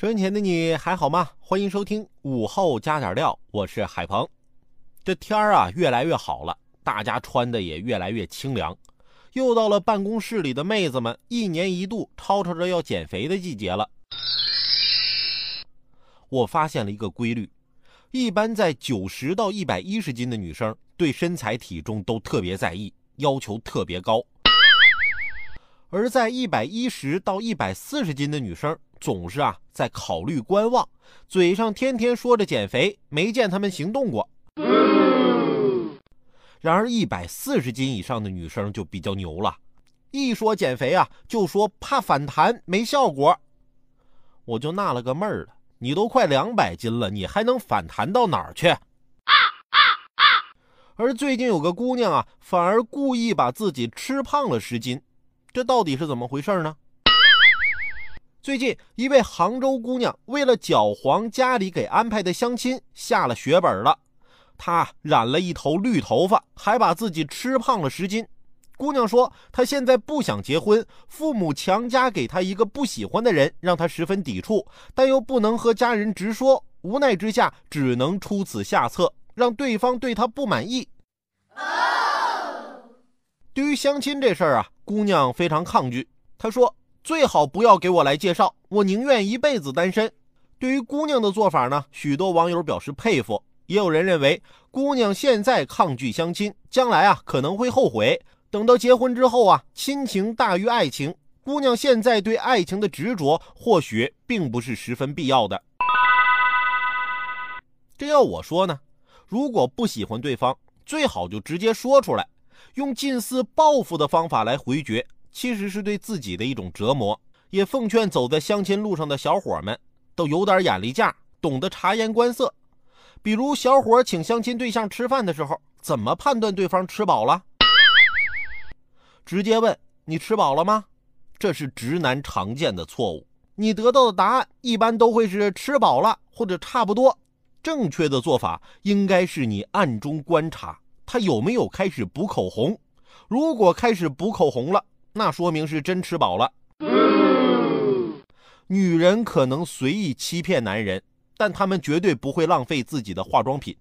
收音前的你还好吗？欢迎收听午后加点料，我是海鹏。这天儿啊越来越好了，大家穿的也越来越清凉。又到了办公室里的妹子们一年一度吵吵着要减肥的季节了。我发现了一个规律：一般在九十到一百一十斤的女生，对身材体重都特别在意，要求特别高；而在一百一十到一百四十斤的女生，总是啊在考虑观望，嘴上天天说着减肥，没见他们行动过。然而一百四十斤以上的女生就比较牛了，一说减肥啊，就说怕反弹没效果。我就纳了个闷儿了，你都快两百斤了，你还能反弹到哪儿去？而最近有个姑娘啊，反而故意把自己吃胖了十斤，这到底是怎么回事呢？最近一位杭州姑娘为了搅黄家里给安排的相亲，下了血本了。她染了一头绿头发，还把自己吃胖了十斤。姑娘说，她现在不想结婚，父母强加给她一个不喜欢的人，让她十分抵触，但又不能和家人直说，无奈之下只能出此下策，让对方对她不满意。对于相亲这事儿啊，姑娘非常抗拒。她说，最好不要给我来介绍，我宁愿一辈子单身。对于姑娘的做法呢，许多网友表示佩服。也有人认为，姑娘现在抗拒相亲，将来啊可能会后悔。等到结婚之后啊，亲情大于爱情。姑娘现在对爱情的执着，或许并不是十分必要的。这要我说呢，如果不喜欢对方，最好就直接说出来，用近似报复的方法来回绝，其实是对自己的一种折磨。也奉劝走在相亲路上的小伙们，都有点眼力价，懂得察言观色。比如小伙请相亲对象吃饭的时候，怎么判断对方吃饱了？直接问你吃饱了吗？这是直男常见的错误。你得到的答案一般都会是吃饱了或者差不多。正确的做法应该是你暗中观察他有没有开始补口红。如果开始补口红了，那说明是真吃饱了。女人可能随意欺骗男人。但他们绝对不会浪费自己的化妆品。